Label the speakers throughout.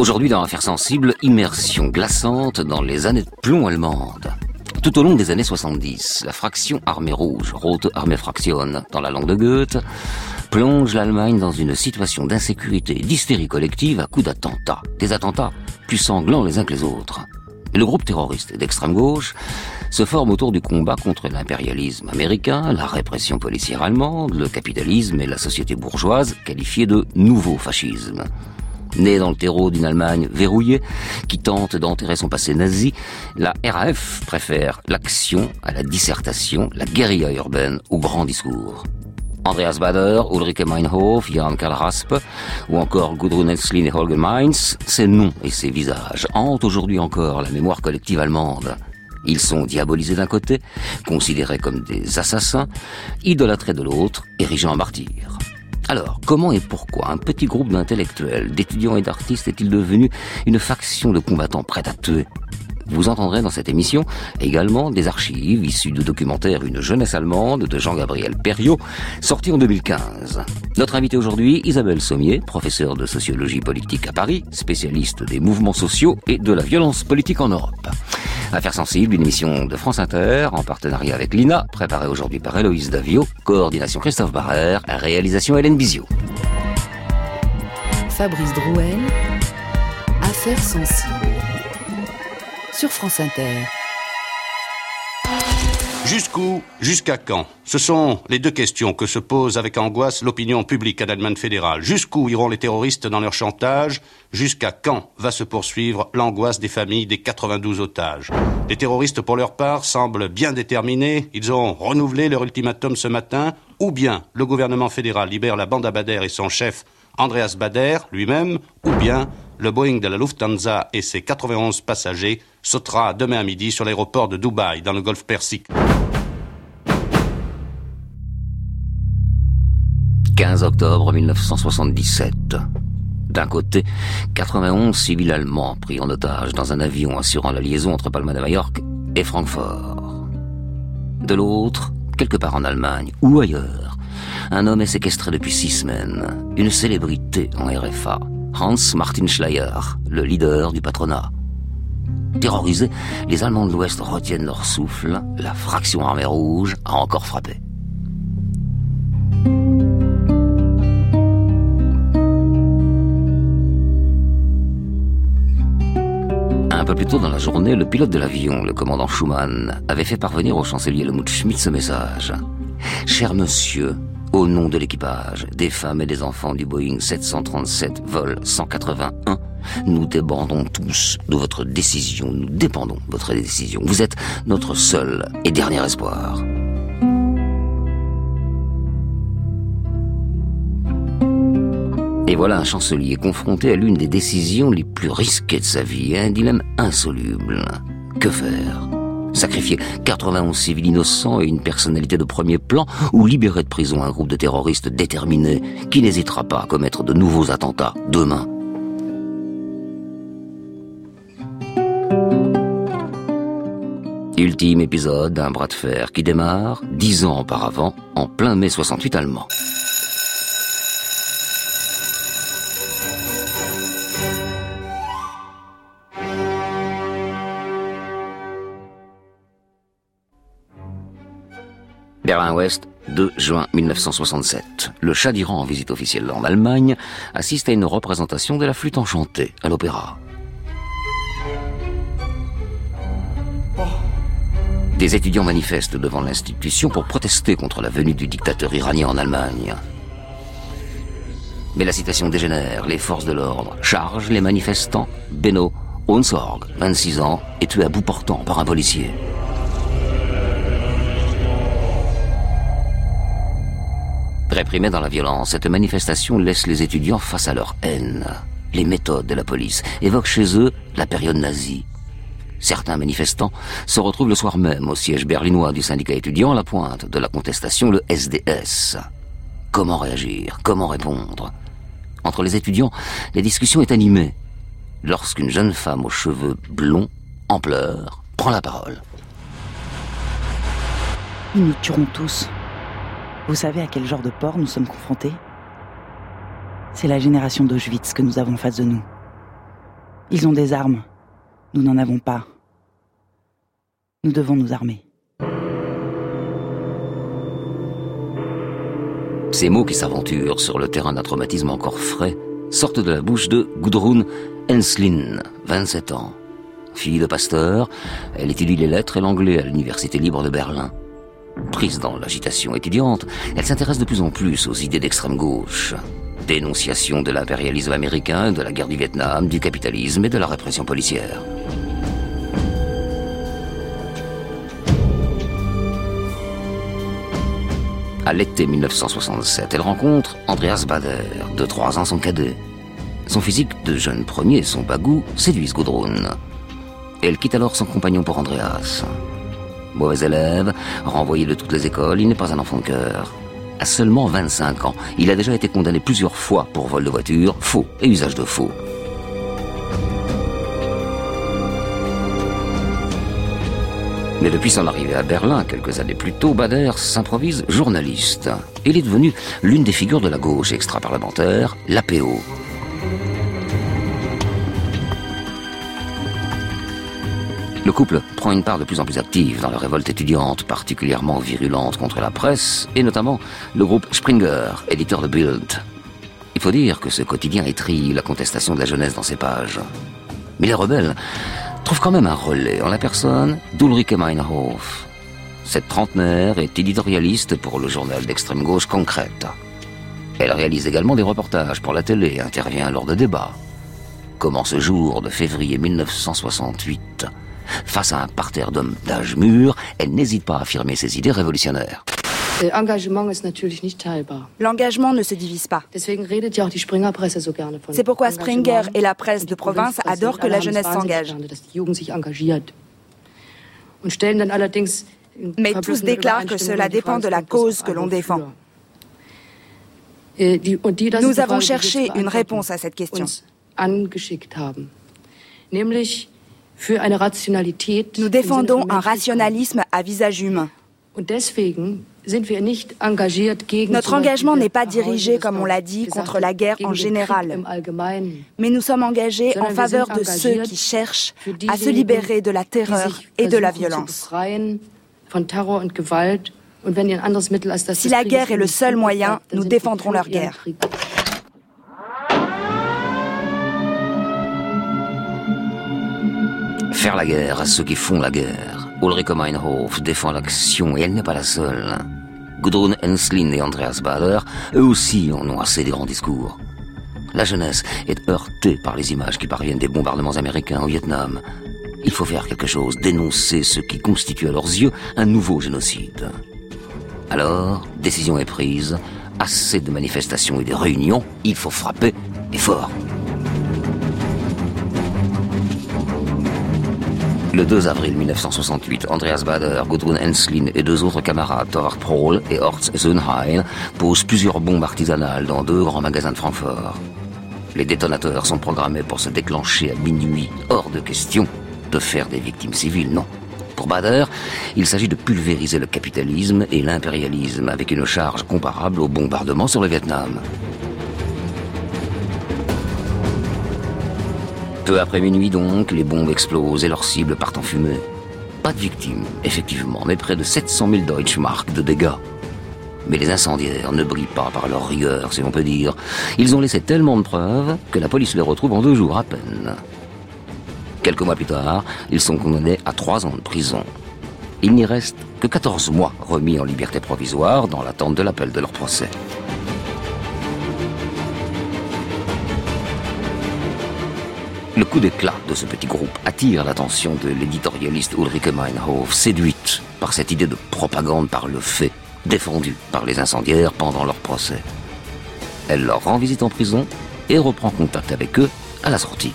Speaker 1: Aujourd'hui, dans Affaires sensibles, immersion glaçante dans les années de plomb allemandes. Tout au long des années 70, la fraction armée rouge, Rote Armee Fraktion, dans la langue de Goethe, plonge l'Allemagne dans une situation d'insécurité et d'hystérie collective à coups d'attentats. Des attentats plus sanglants les uns que les autres. Le groupe terroriste d'extrême gauche se forme autour du combat contre l'impérialisme américain, la répression policière allemande, le capitalisme et la société bourgeoise qualifiée de nouveau fascisme. Né dans le terreau d'une Allemagne verrouillée qui tente d'enterrer son passé nazi, la RAF préfère l'action à la dissertation, la guérilla urbaine au grand discours. Andreas Bader, Ulrike Meinhof, Jan Karl Raspe ou encore Gudrun Enslin et Holger Mainz, ces noms et ces visages hantent aujourd'hui encore la mémoire collective allemande. Ils sont diabolisés d'un côté, considérés comme des assassins, idolâtrés de l'autre, érigés en martyrs. Alors, comment et pourquoi un petit groupe d'intellectuels, d'étudiants et d'artistes est-il devenu une faction de combattants prêts à tuer? Vous entendrez dans cette émission également des archives issues de documentaires Une jeunesse allemande de Jean-Gabriel Perriot, sorti en 2015. Notre invité aujourd'hui, Isabelle Sommier, professeure de sociologie politique à Paris, spécialiste des mouvements sociaux et de la violence politique en Europe. Affaires sensibles, une émission de France Inter en partenariat avec l'INA, préparée aujourd'hui par Héloïse Davio, coordination Christophe Barrère, réalisation Hélène Bizio.
Speaker 2: Fabrice Drouel, Affaires sensibles sur France Inter.
Speaker 3: Jusqu'où Jusqu'à quand? Ce sont les deux questions que se pose avec angoisse l'opinion publique à l'Allemagne fédérale. Jusqu'où iront les terroristes dans leur chantage? Jusqu'à quand va se poursuivre l'angoisse des familles des 92 otages? Les terroristes, pour leur part, semblent bien déterminés. Ils ont renouvelé leur ultimatum ce matin. Ou bien le gouvernement fédéral libère la bande à Bader et son chef Andreas Bader lui-même, ou bien le Boeing de la Lufthansa et ses 91 passagers sautera demain à midi sur l'aéroport de Dubaï, dans le golfe Persique.
Speaker 1: 15 octobre 1977. D'un côté, 91 civils allemands pris en otage dans un avion assurant la liaison entre Palma de Majorque et Francfort. De l'autre, quelque part en Allemagne ou ailleurs, un homme est séquestré depuis six semaines, une célébrité en RFA, Hans Martin Schleyer, le leader du patronat. Terrorisés, les Allemands de l'Ouest retiennent leur souffle, la fraction armée rouge a encore frappé. Un peu plus tôt dans la journée, le pilote de l'avion, le commandant Schumann, avait fait parvenir au chancelier Helmut Schmidt ce message. Cher monsieur, au nom de l'équipage, des femmes et des enfants du Boeing 737 vol 181, nous dépendons tous de votre décision. Nous dépendons de votre décision. Vous êtes notre seul et dernier espoir. Et voilà un chancelier confronté à l'une des décisions les plus risquées de sa vie, un dilemme insoluble. Que faire? Sacrifier 91 civils innocents et une personnalité de premier plan ou libérer de prison un groupe de terroristes déterminés qui n'hésitera pas à commettre de nouveaux attentats demain Ultime épisode d'un bras de fer qui démarre, dix ans auparavant, en plein mai 68 allemand. Berlin-Ouest, 2 juin 1967. Le Shah d'Iran en visite officielle en Allemagne assiste à une représentation de la flûte enchantée à l'opéra. Des étudiants manifestent devant l'institution pour protester contre la venue du dictateur iranien en Allemagne. Mais la situation dégénère, les forces de l'ordre chargent les manifestants. Beno Unsorg, 26 ans, est tué à bout portant par un policier. Réprimée dans la violence, cette manifestation laisse les étudiants face à leur haine. Les méthodes de la police évoquent chez eux la période nazie. Certains manifestants se retrouvent le soir même au siège berlinois du syndicat étudiant à la pointe de la contestation, le SDS. Comment réagir? Comment répondre? Entre les étudiants, la discussion est animée. Lorsqu'une jeune femme aux cheveux blonds, en pleurs, prend la parole.
Speaker 4: Ils nous tueront tous. Vous savez à quel genre de porc nous sommes confrontés? C'est la génération d'Auschwitz que nous avons face de nous. Ils ont des armes. Nous n'en avons pas. Nous devons nous armer.
Speaker 1: Ces mots qui s'aventurent sur le terrain d'un traumatisme encore frais sortent de la bouche de Gudrun Enslin, 27 ans. Fille de pasteur, elle étudie les lettres et l'anglais à l'Université libre de Berlin. Prise dans l'agitation étudiante, elle s'intéresse de plus en plus aux idées d'extrême gauche. Dénonciation de l'impérialisme américain, de la guerre du Vietnam, du capitalisme et de la répression policière. À l'été 1967, elle rencontre Andreas Bader, de 3 ans son cadet. Son physique de jeune premier et son bagou séduisent Gudrun. Elle quitte alors son compagnon pour Andreas. Mauvais élève, renvoyé de toutes les écoles, il n'est pas un enfant de cœur. À seulement 25 ans, il a déjà été condamné plusieurs fois pour vol de voiture, faux et usage de faux. Mais depuis son arrivée à Berlin, quelques années plus tôt, Bader s'improvise journaliste. Il est devenu l'une des figures de la gauche extra-parlementaire, l'APO. Le couple prend une part de plus en plus active dans la révolte étudiante, particulièrement virulente contre la presse, et notamment le groupe Springer, éditeur de Bild. Il faut dire que ce quotidien étrille la contestation de la jeunesse dans ses pages. Mais les rebelles trouvent quand même un relais en la personne d'Ulrike Meinhof. Cette trentenaire est éditorialiste pour le journal d'extrême gauche Concrète. Elle réalise également des reportages pour la télé et intervient lors de débats. Comment ce jour de février 1968 Face à un parterre d'hommes d'âge mûr, elle n'hésite pas à affirmer ses idées révolutionnaires.
Speaker 5: L'engagement ne se divise pas. C'est pourquoi Springer et la presse de province adorent que la jeunesse s'engage. Mais tous déclarent que cela dépend de la cause que l'on défend. Nous avons cherché une réponse à cette question. Nous défendons un rationalisme à visage humain. Notre engagement n'est pas dirigé, comme on l'a dit, contre la guerre en général, mais nous sommes engagés en faveur de ceux qui cherchent à se libérer de la terreur et de la violence. Si la guerre est le seul moyen, nous défendrons leur guerre.
Speaker 1: Faire la guerre à ceux qui font la guerre. Ulrike Meinhof défend l'action et elle n'est pas la seule. Gudrun Enslin et Andreas Bader, eux aussi en ont assez des grands discours. La jeunesse est heurtée par les images qui parviennent des bombardements américains au Vietnam. Il faut faire quelque chose, dénoncer ce qui constitue à leurs yeux un nouveau génocide. Alors, décision est prise, assez de manifestations et de réunions, il faut frapper et fort. Le 2 avril 1968, Andreas Bader, Gudrun Enslin et deux autres camarades, Thor Prohl et Horst Sönheim, posent plusieurs bombes artisanales dans deux grands magasins de Francfort. Les détonateurs sont programmés pour se déclencher à minuit. Hors de question de faire des victimes civiles, non? Pour Bader, il s'agit de pulvériser le capitalisme et l'impérialisme avec une charge comparable au bombardement sur le Vietnam. Peu après minuit donc, les bombes explosent et leurs cibles partent en fumée. Pas de victimes, effectivement, mais près de 700 000 Deutschmark de dégâts. Mais les incendiaires ne brillent pas par leur rigueur, si l'on peut dire. Ils ont laissé tellement de preuves que la police les retrouve en deux jours à peine. Quelques mois plus tard, ils sont condamnés à trois ans de prison. Il n'y reste que 14 mois remis en liberté provisoire dans l'attente de l'appel de leur procès. Le coup d'éclat de ce petit groupe attire l'attention de l'éditorialiste Ulrike Meinhof, séduite par cette idée de propagande par le fait, défendue par les incendiaires pendant leur procès. Elle leur rend visite en prison et reprend contact avec eux à la sortie.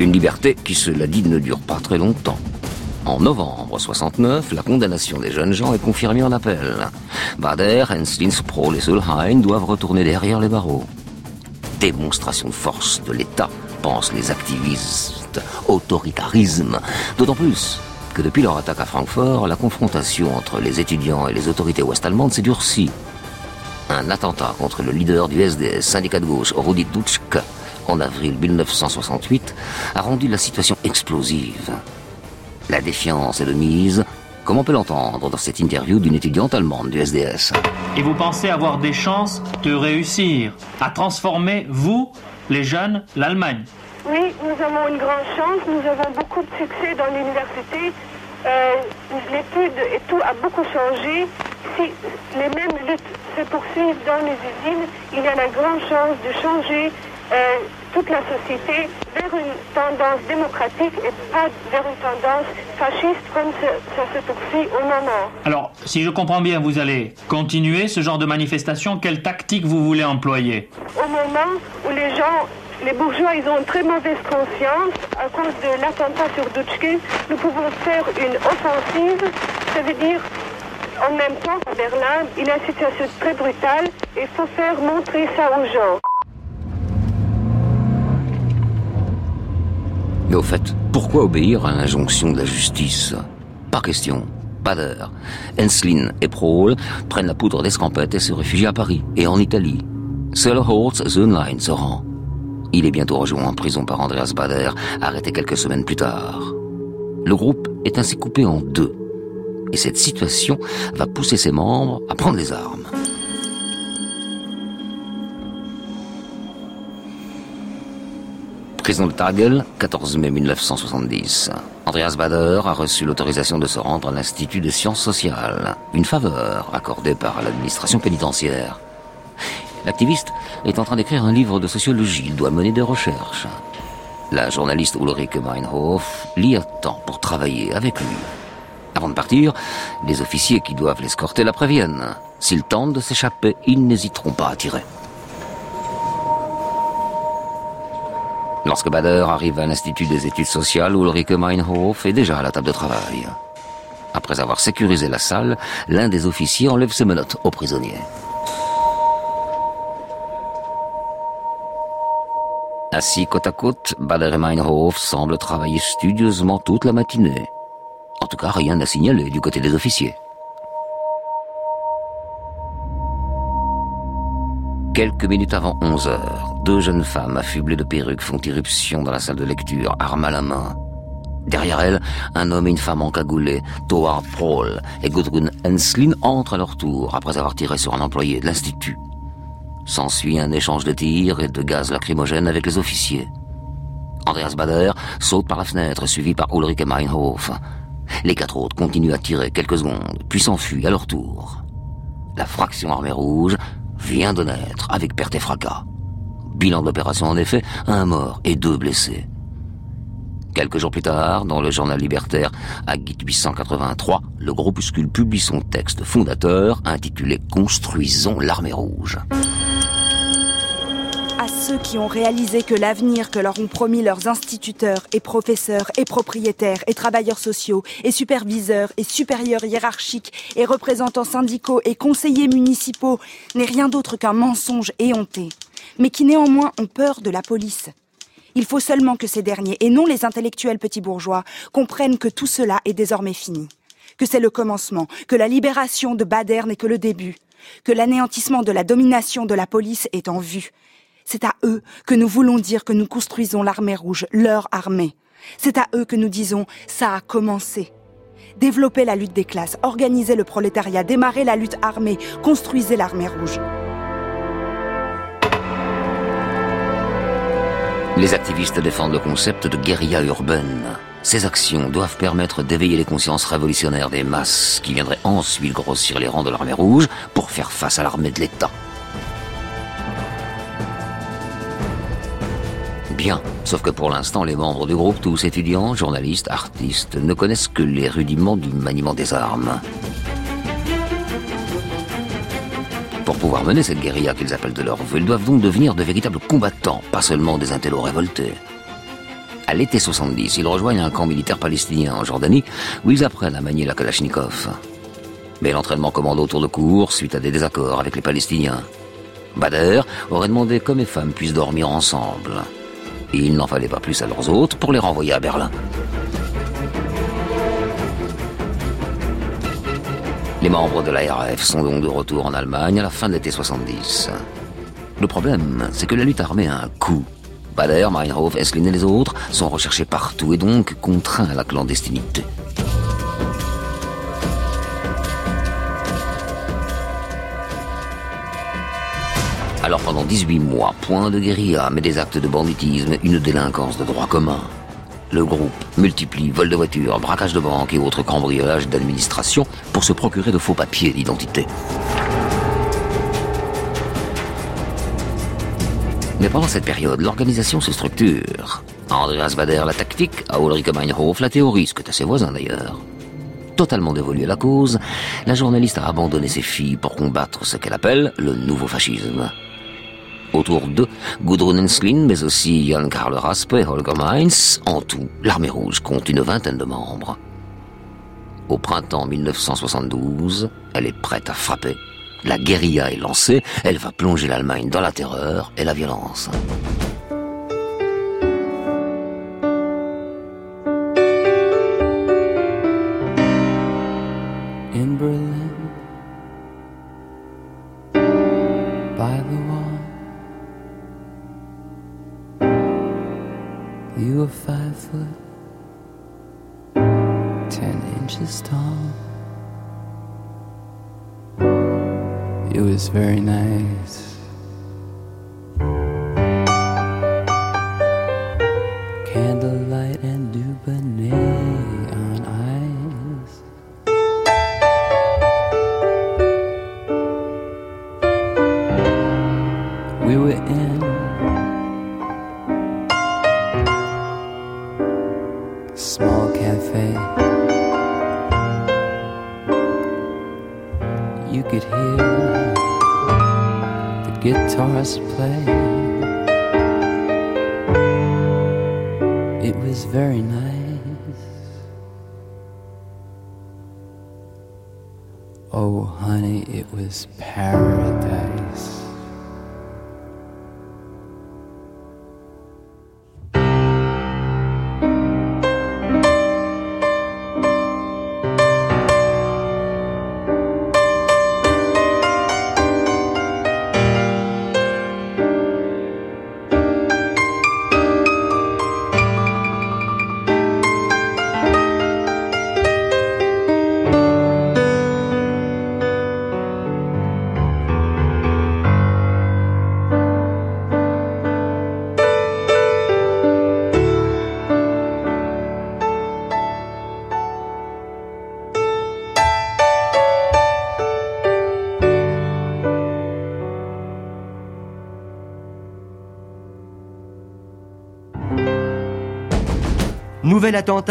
Speaker 1: Une liberté qui, cela dit, ne dure pas très longtemps. En novembre 69, la condamnation des jeunes gens est confirmée en appel. Bader, Henslin, Sproul et Solheim doivent retourner derrière les barreaux. Démonstration de force de l'État, pensent les activistes. Autoritarisme. D'autant plus que depuis leur attaque à Francfort, la confrontation entre les étudiants et les autorités ouest-allemandes s'est durcie. Un attentat contre le leader du SDS, syndicat de gauche, Rudi Dutschke, en avril 1968, a rendu la situation explosive. La défiance est de mise, comme on peut l'entendre dans cette interview d'une étudiante allemande du SDS.
Speaker 6: Et vous pensez avoir des chances de réussir à transformer, vous, les jeunes, l'Allemagne?
Speaker 7: Oui, nous avons une grande chance, nous avons beaucoup de succès dans l'université. Euh, L'étude et tout a beaucoup changé. Si les mêmes luttes se poursuivent dans les usines, il y a la grande chance de changer euh, toute la société vers une tendance démocratique et pas vers une tendance fasciste comme ça se poursuit au moment.
Speaker 6: Alors, si je comprends bien, vous allez continuer ce genre de manifestation. Quelle tactique vous voulez employer?
Speaker 7: Au moment où les gens les bourgeois, ils ont une très mauvaise conscience à cause de l'attentat sur Dutschke. Nous pouvons faire une offensive, ça veut dire en même temps à Berlin, il y a une situation très brutale et il faut faire montrer ça aux gens.
Speaker 1: Mais au fait, pourquoi obéir à l'injonction de la justice? Pas question. Bader, Enslin et Prohl prennent la poudre d'escampette et se réfugient à Paris et en Italie. Seul Holtz Zunlein se rend. Il est bientôt rejoint en prison par Andreas Bader, arrêté quelques semaines plus tard. Le groupe est ainsi coupé en deux. Et cette situation va pousser ses membres à prendre les armes. Prison de Tagel, 14 mai 1970. Andreas Bader a reçu l'autorisation de se rendre à l'Institut de sciences sociales, une faveur accordée par l'administration pénitentiaire. L'activiste est en train d'écrire un livre de sociologie, il doit mener des recherches. La journaliste Ulrike Meinhof l'y attend pour travailler avec lui. Avant de partir, les officiers qui doivent l'escorter la préviennent. S'il tente de s'échapper, ils n'hésiteront pas à tirer. Lorsque Bader arrive à l'Institut des études sociales, Ulrike Meinhof est déjà à la table de travail. Après avoir sécurisé la salle, l'un des officiers enlève ses menottes au prisonnier. Assis côte à côte, Bader et Meinhof semblent travailler studieusement toute la matinée. En tout cas, rien n'a signalé du côté des officiers. Quelques minutes avant 11 heures, deux jeunes femmes affublées de perruques font irruption dans la salle de lecture, armes à la main. Derrière elles, un homme et une femme encagoulés, Thor Prohl et Gudrun Henslin entrent à leur tour après avoir tiré sur un employé de l'Institut. S'ensuit un échange de tirs et de gaz lacrymogènes avec les officiers. Andreas Bader saute par la fenêtre, suivi par Ulrike Meinhof. Les quatre autres continuent à tirer quelques secondes, puis s'enfuient à leur tour. La fraction armée rouge vient de naître avec perte et fracas. Bilan de l'opération en effet, un mort et deux blessés. Quelques jours plus tard, dans le journal libertaire Agit 883, le groupuscule publie son texte fondateur intitulé Construisons l'armée rouge
Speaker 5: ceux qui ont réalisé que l'avenir que leur ont promis leurs instituteurs et professeurs et propriétaires et travailleurs sociaux et superviseurs et supérieurs hiérarchiques et représentants syndicaux et conseillers municipaux n'est rien d'autre qu'un mensonge éhonté, mais qui néanmoins ont peur de la police. Il faut seulement que ces derniers, et non les intellectuels petits bourgeois, comprennent que tout cela est désormais fini, que c'est le commencement, que la libération de Bader n'est que le début, que l'anéantissement de la domination de la police est en vue, c'est à eux que nous voulons dire que nous construisons l'armée rouge, leur armée. C'est à eux que nous disons ça a commencé. Développer la lutte des classes, organiser le prolétariat, démarrer la lutte armée, construisez l'armée rouge.
Speaker 1: Les activistes défendent le concept de guérilla urbaine. Ces actions doivent permettre d'éveiller les consciences révolutionnaires des masses qui viendraient ensuite grossir les rangs de l'armée rouge pour faire face à l'armée de l'État. Bien, sauf que pour l'instant, les membres du groupe, tous étudiants, journalistes, artistes, ne connaissent que les rudiments du maniement des armes. Pour pouvoir mener cette guérilla qu'ils appellent de leur vœu, ils doivent donc devenir de véritables combattants, pas seulement des intellos révoltés. À l'été 70, ils rejoignent un camp militaire palestinien en Jordanie, où ils apprennent à manier la Kalachnikov. Mais l'entraînement commande autour de cours suite à des désaccords avec les Palestiniens. Bader aurait demandé qu'hommes et femmes puissent dormir ensemble il n'en fallait pas plus à leurs hôtes pour les renvoyer à Berlin. Les membres de l'ARF sont donc de retour en Allemagne à la fin de l'été 70. Le problème, c'est que la lutte armée a un coût. Bader, Meinhof, Esslin et les autres sont recherchés partout et donc contraints à la clandestinité. Alors pendant 18 mois, point de guérilla, mais des actes de banditisme, une délinquance de droit commun. Le groupe multiplie vols de voitures, braquages de banques et autres cambriolages d'administration pour se procurer de faux papiers d'identité. Mais pendant cette période, l'organisation se structure. Andreas Bader la tactique, à Ulrike Meinhof la théorie, ce que à ses voisins d'ailleurs. Totalement dévolue à la cause, la journaliste a abandonné ses filles pour combattre ce qu'elle appelle le nouveau fascisme. Autour d'eux, Gudrun Enslin, mais aussi Jan Karl Raspe et Holger Mainz. En tout, l'armée rouge compte une vingtaine de membres. Au printemps 1972, elle est prête à frapper. La guérilla est lancée, elle va plonger l'Allemagne dans la terreur et la violence. Oh, honey,
Speaker 8: it was paradise.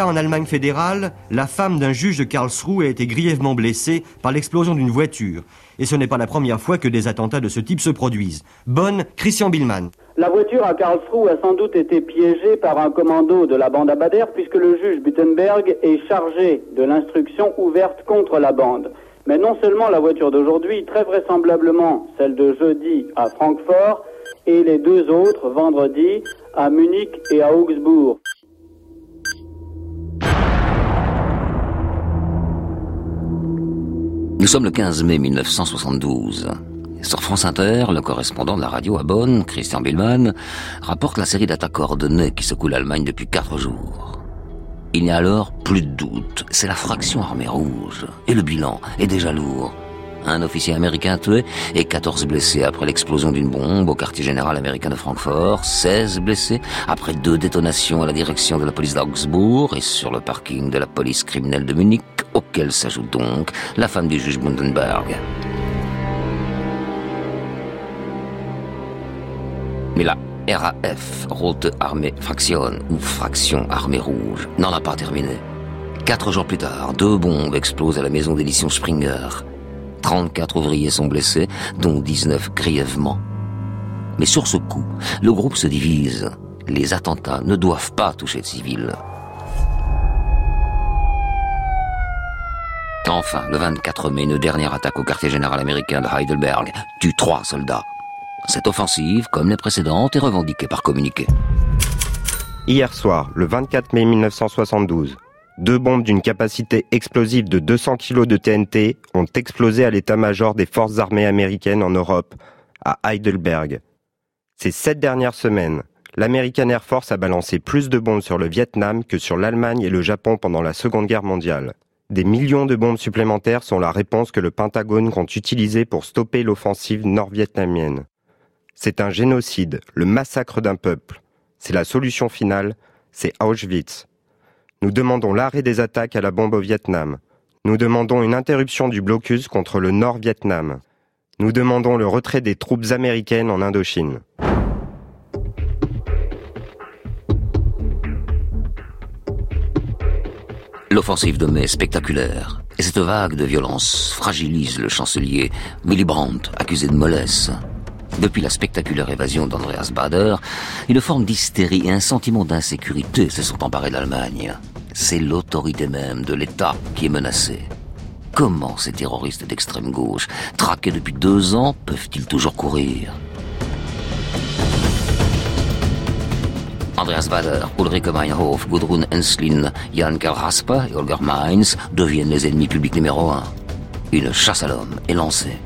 Speaker 8: En Allemagne fédérale, la femme d'un juge de Karlsruhe a été grièvement blessée par l'explosion d'une voiture. Et ce n'est pas la première fois que des attentats de ce type se produisent. Bonne, Christian Billmann.
Speaker 9: La voiture à Karlsruhe a sans doute été piégée par un commando de la bande Abader puisque le juge Buttenberg est chargé de l'instruction ouverte contre la bande. Mais non seulement la voiture d'aujourd'hui, très vraisemblablement celle de jeudi à Francfort, et les deux autres vendredi à Munich et à Augsbourg.
Speaker 1: Nous sommes le 15 mai 1972. Sur France Inter, le correspondant de la radio à Bonn, Christian Billmann, rapporte la série d'attaques coordonnées qui secoue l'Allemagne depuis quatre jours. Il n'y a alors plus de doute, c'est la fraction armée rouge. Et le bilan est déjà lourd. Un officier américain tué et 14 blessés après l'explosion d'une bombe au quartier général américain de Francfort, 16 blessés après deux détonations à la direction de la police d'Augsbourg et sur le parking de la police criminelle de Munich, auquel s'ajoute donc la femme du juge Bundenberg. Mais la RAF, Rote Armée Fraction ou Fraction Armée Rouge, n'en a pas terminé. Quatre jours plus tard, deux bombes explosent à la maison d'édition Springer. 34 ouvriers sont blessés, dont 19 grièvement. Mais sur ce coup, le groupe se divise. Les attentats ne doivent pas toucher de civils. Enfin, le 24 mai, une dernière attaque au quartier général américain de Heidelberg tue trois soldats. Cette offensive, comme les précédentes, est revendiquée par communiqué.
Speaker 10: Hier soir, le 24 mai 1972, deux bombes d'une capacité explosive de 200 kg de TNT ont explosé à l'état-major des forces armées américaines en Europe, à Heidelberg. Ces sept dernières semaines, l'American Air Force a balancé plus de bombes sur le Vietnam que sur l'Allemagne et le Japon pendant la Seconde Guerre mondiale. Des millions de bombes supplémentaires sont la réponse que le Pentagone compte utiliser pour stopper l'offensive nord-vietnamienne. C'est un génocide, le massacre d'un peuple. C'est la solution finale, c'est Auschwitz. Nous demandons l'arrêt des attaques à la bombe au Vietnam. Nous demandons une interruption du blocus contre le Nord-Vietnam. Nous demandons le retrait des troupes américaines en Indochine.
Speaker 1: L'offensive de mai est spectaculaire, et cette vague de violence fragilise le chancelier Willy Brandt, accusé de mollesse. Depuis la spectaculaire évasion d'Andreas Bader, une forme d'hystérie et un sentiment d'insécurité se sont emparés d'Allemagne. C'est l'autorité même de l'État qui est menacée. Comment ces terroristes d'extrême gauche, traqués depuis deux ans, peuvent-ils toujours courir? Andreas Bader, Ulrike Meinhof, Gudrun Enslin, Jan Karl et Holger Mainz deviennent les ennemis publics numéro un. Une chasse à l'homme est lancée.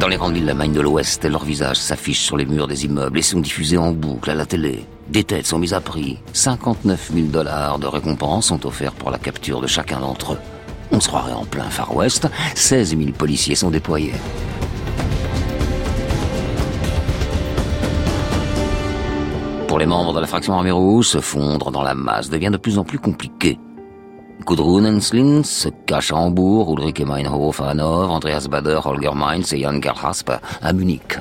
Speaker 1: Dans les grandes villes d'Allemagne de l'Ouest, leurs visages s'affichent sur les murs des immeubles et sont diffusés en boucle à la télé. Des têtes sont mises à prix. 59 000 dollars de récompenses sont offerts pour la capture de chacun d'entre eux. On se croirait en plein Far West. 16 000 policiers sont déployés. Pour les membres de la fraction armée rouge, se fondre dans la masse devient de plus en plus compliqué. Gudrun Enslin se cache à Hambourg, Ulrike Meinhof à Hanovre, Andreas Bader, Holger Mainz et Jan Gerhasp à Munich.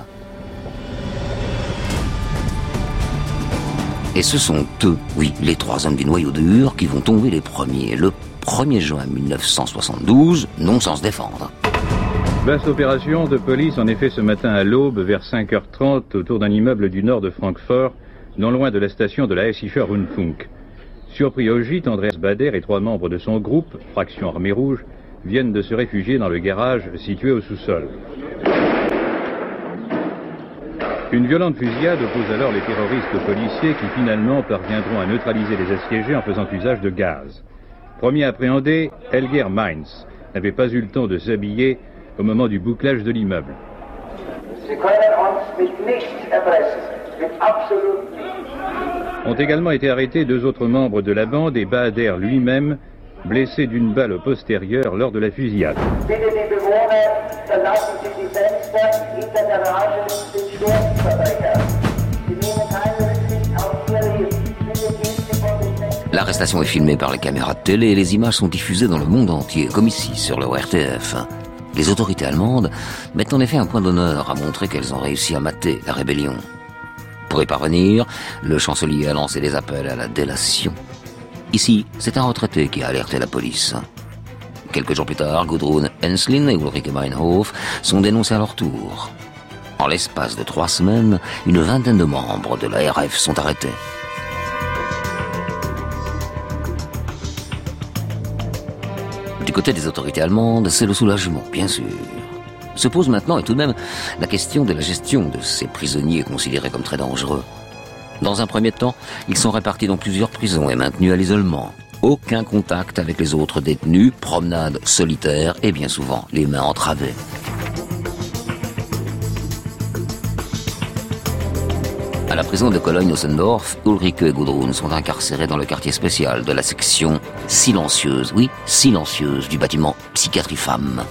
Speaker 1: Et ce sont eux, oui, les trois hommes du noyau dur, qui vont tomber les premiers le 1er juin 1972, non sans se défendre.
Speaker 11: Vaste opération de police en effet ce matin à l'aube vers 5h30 autour d'un immeuble du nord de Francfort non loin de la station de la Hessischer Rundfunk. Surpris au gîte, Andreas Bader et trois membres de son groupe, fraction armée rouge, viennent de se réfugier dans le garage situé au sous-sol. Une violente fusillade oppose alors les terroristes aux policiers qui finalement parviendront à neutraliser les assiégés en faisant usage de gaz. Premier appréhendé, Helger Mainz n'avait pas eu le temps de s'habiller au moment du bouclage de l'immeuble. Ont également été arrêtés deux autres membres de la bande et Bader lui-même, blessé d'une balle postérieure lors de la fusillade.
Speaker 1: L'arrestation est filmée par les caméras de télé et les images sont diffusées dans le monde entier, comme ici sur le RTF. Les autorités allemandes mettent en effet un point d'honneur à montrer qu'elles ont réussi à mater la rébellion. Pour y parvenir, le chancelier a lancé des appels à la délation. Ici, c'est un retraité qui a alerté la police. Quelques jours plus tard, Gudrun Enslin et Ulrike Meinhof sont dénoncés à leur tour. En l'espace de trois semaines, une vingtaine de membres de la RF sont arrêtés. Du côté des autorités allemandes, c'est le soulagement, bien sûr. Se pose maintenant et tout de même la question de la gestion de ces prisonniers considérés comme très dangereux. Dans un premier temps, ils sont répartis dans plusieurs prisons et maintenus à l'isolement. Aucun contact avec les autres détenus, promenade solitaire et bien souvent les mains entravées. À la prison de Cologne-Ossendorf, Ulrike et Gudrun sont incarcérés dans le quartier spécial de la section silencieuse, oui, silencieuse du bâtiment psychiatrie femme.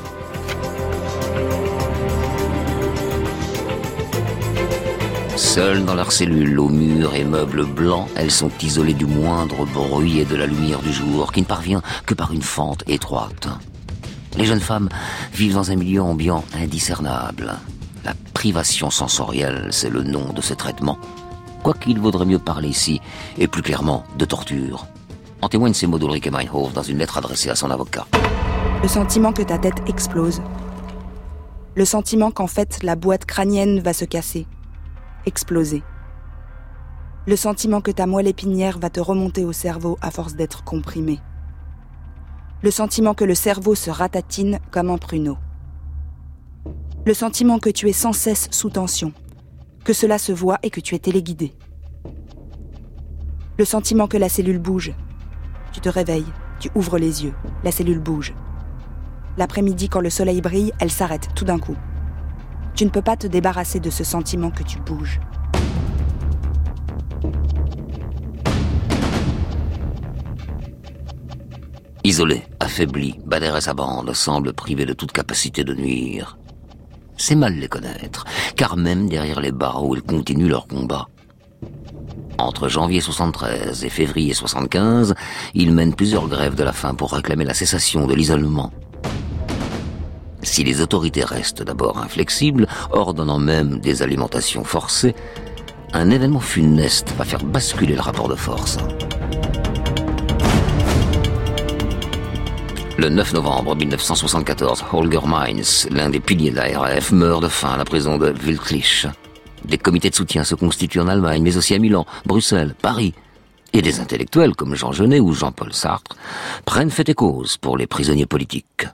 Speaker 1: Seules dans leurs cellules, aux murs et meubles blancs, elles sont isolées du moindre bruit et de la lumière du jour qui ne parvient que par une fente étroite. Les jeunes femmes vivent dans un milieu ambiant indiscernable. La privation sensorielle, c'est le nom de ce traitement. Quoiqu'il vaudrait mieux parler ici, et plus clairement, de torture. En témoignent ces mots d'Ulrike Meinhof dans une lettre adressée à son avocat.
Speaker 5: Le sentiment que ta tête explose. Le sentiment qu'en fait la boîte crânienne va se casser exploser. Le sentiment que ta moelle épinière va te remonter au cerveau à force d'être comprimé. Le sentiment que le cerveau se ratatine comme un pruneau. Le sentiment que tu es sans cesse sous tension, que cela se voit et que tu es téléguidé. Le sentiment que la cellule bouge. Tu te réveilles, tu ouvres les yeux, la cellule bouge. L'après-midi, quand le soleil brille, elle s'arrête tout d'un coup. Tu ne peux pas te débarrasser de ce sentiment que tu bouges.
Speaker 1: Isolé, affaibli, Bader et sa bande semblent privés de toute capacité de nuire. C'est mal les connaître, car même derrière les barreaux, ils continuent leur combat. Entre janvier 73 et février 75, ils mènent plusieurs grèves de la faim pour réclamer la cessation de l'isolement. Si les autorités restent d'abord inflexibles, ordonnant même des alimentations forcées, un événement funeste va faire basculer le rapport de force. Le 9 novembre 1974, Holger Mainz, l'un des piliers de l'ARF, meurt de faim à la prison de Wildklich. Des comités de soutien se constituent en Allemagne, mais aussi à Milan, Bruxelles, Paris. Et des intellectuels comme Jean Genet ou Jean-Paul Sartre prennent fait et cause pour les prisonniers politiques.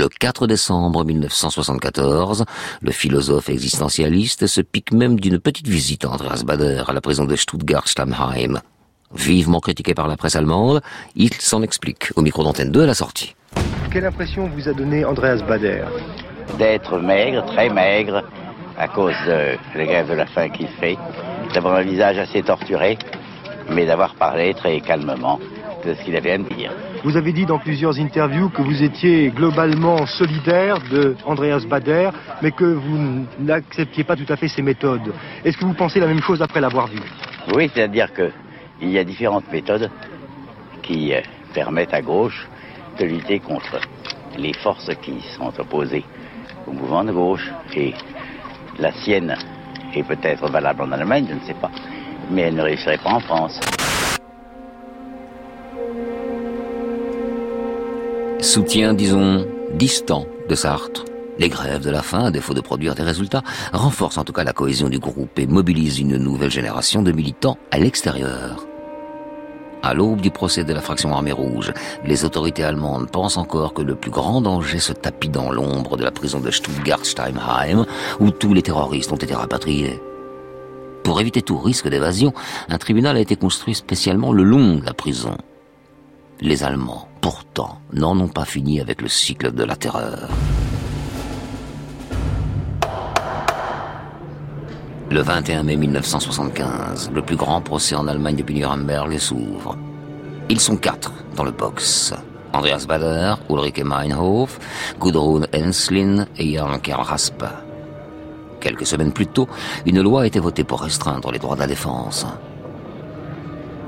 Speaker 1: Le 4 décembre 1974, le philosophe existentialiste se pique même d'une petite visite à Andreas Bader à la prison de Stuttgart-Stammheim. Vivement critiqué par la presse allemande, il s'en explique au micro d'antenne 2 à la sortie.
Speaker 12: Quelle impression vous a donné Andreas Bader?
Speaker 13: D'être maigre, très maigre, à cause de la grève de la faim qu'il fait, d'avoir un visage assez torturé, mais d'avoir parlé très calmement de ce qu'il avait à me dire.
Speaker 12: Vous avez dit dans plusieurs interviews que vous étiez globalement solidaire de Andreas Bader, mais que vous n'acceptiez pas tout à fait ses méthodes. Est-ce que vous pensez la même chose après l'avoir vu?
Speaker 13: Oui, c'est-à-dire qu'il y a différentes méthodes qui euh, permettent à gauche de lutter contre les forces qui sont opposées au mouvement de gauche. Et la sienne est peut-être valable en Allemagne, je ne sais pas, mais elle ne réussirait pas en France.
Speaker 1: Soutien, disons, distant de Sartre. Les grèves de la faim, à défaut de produire des résultats, renforcent en tout cas la cohésion du groupe et mobilisent une nouvelle génération de militants à l'extérieur. À l'aube du procès de la fraction armée rouge, les autorités allemandes pensent encore que le plus grand danger se tapit dans l'ombre de la prison de Stuttgart-Steinheim, où tous les terroristes ont été rapatriés. Pour éviter tout risque d'évasion, un tribunal a été construit spécialement le long de la prison. Les Allemands, pourtant, n'en ont pas fini avec le cycle de la terreur. Le 21 mai 1975, le plus grand procès en Allemagne depuis Nuremberg s'ouvre. Ils sont quatre dans le box. Andreas Bader, Ulrike Meinhof, Gudrun Enslin et Jan Karl Raspe. Quelques semaines plus tôt, une loi a été votée pour restreindre les droits de la défense.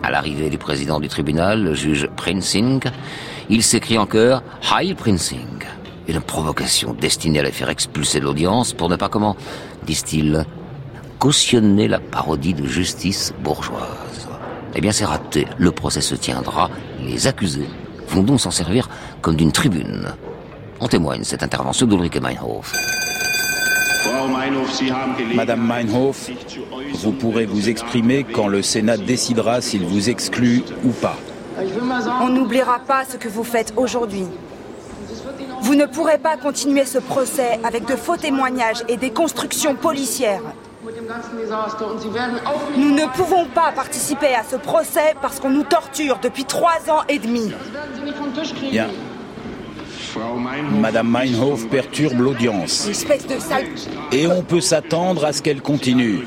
Speaker 1: À l'arrivée du président du tribunal, le juge Prinsing, il s'écrit en chœur Heil Prinsing. Une provocation destinée à les faire expulser l'audience pour ne pas, comment, disent-ils, cautionner la parodie de justice bourgeoise. Eh bien, c'est raté. Le procès se tiendra. Les accusés vont donc s'en servir comme d'une tribune. En témoigne cette intervention d'Ulrike Meinhof.
Speaker 14: Madame Meinhof, vous pourrez vous exprimer quand le Sénat décidera s'il vous exclut ou pas.
Speaker 5: On n'oubliera pas ce que vous faites aujourd'hui. Vous ne pourrez pas continuer ce procès avec de faux témoignages et des constructions policières. Nous ne pouvons pas participer à ce procès parce qu'on nous torture depuis trois ans et demi.
Speaker 14: Bien. Madame Meinhof perturbe l'audience.
Speaker 5: Espèce de sale...
Speaker 14: Et on peut s'attendre à ce qu'elle continue.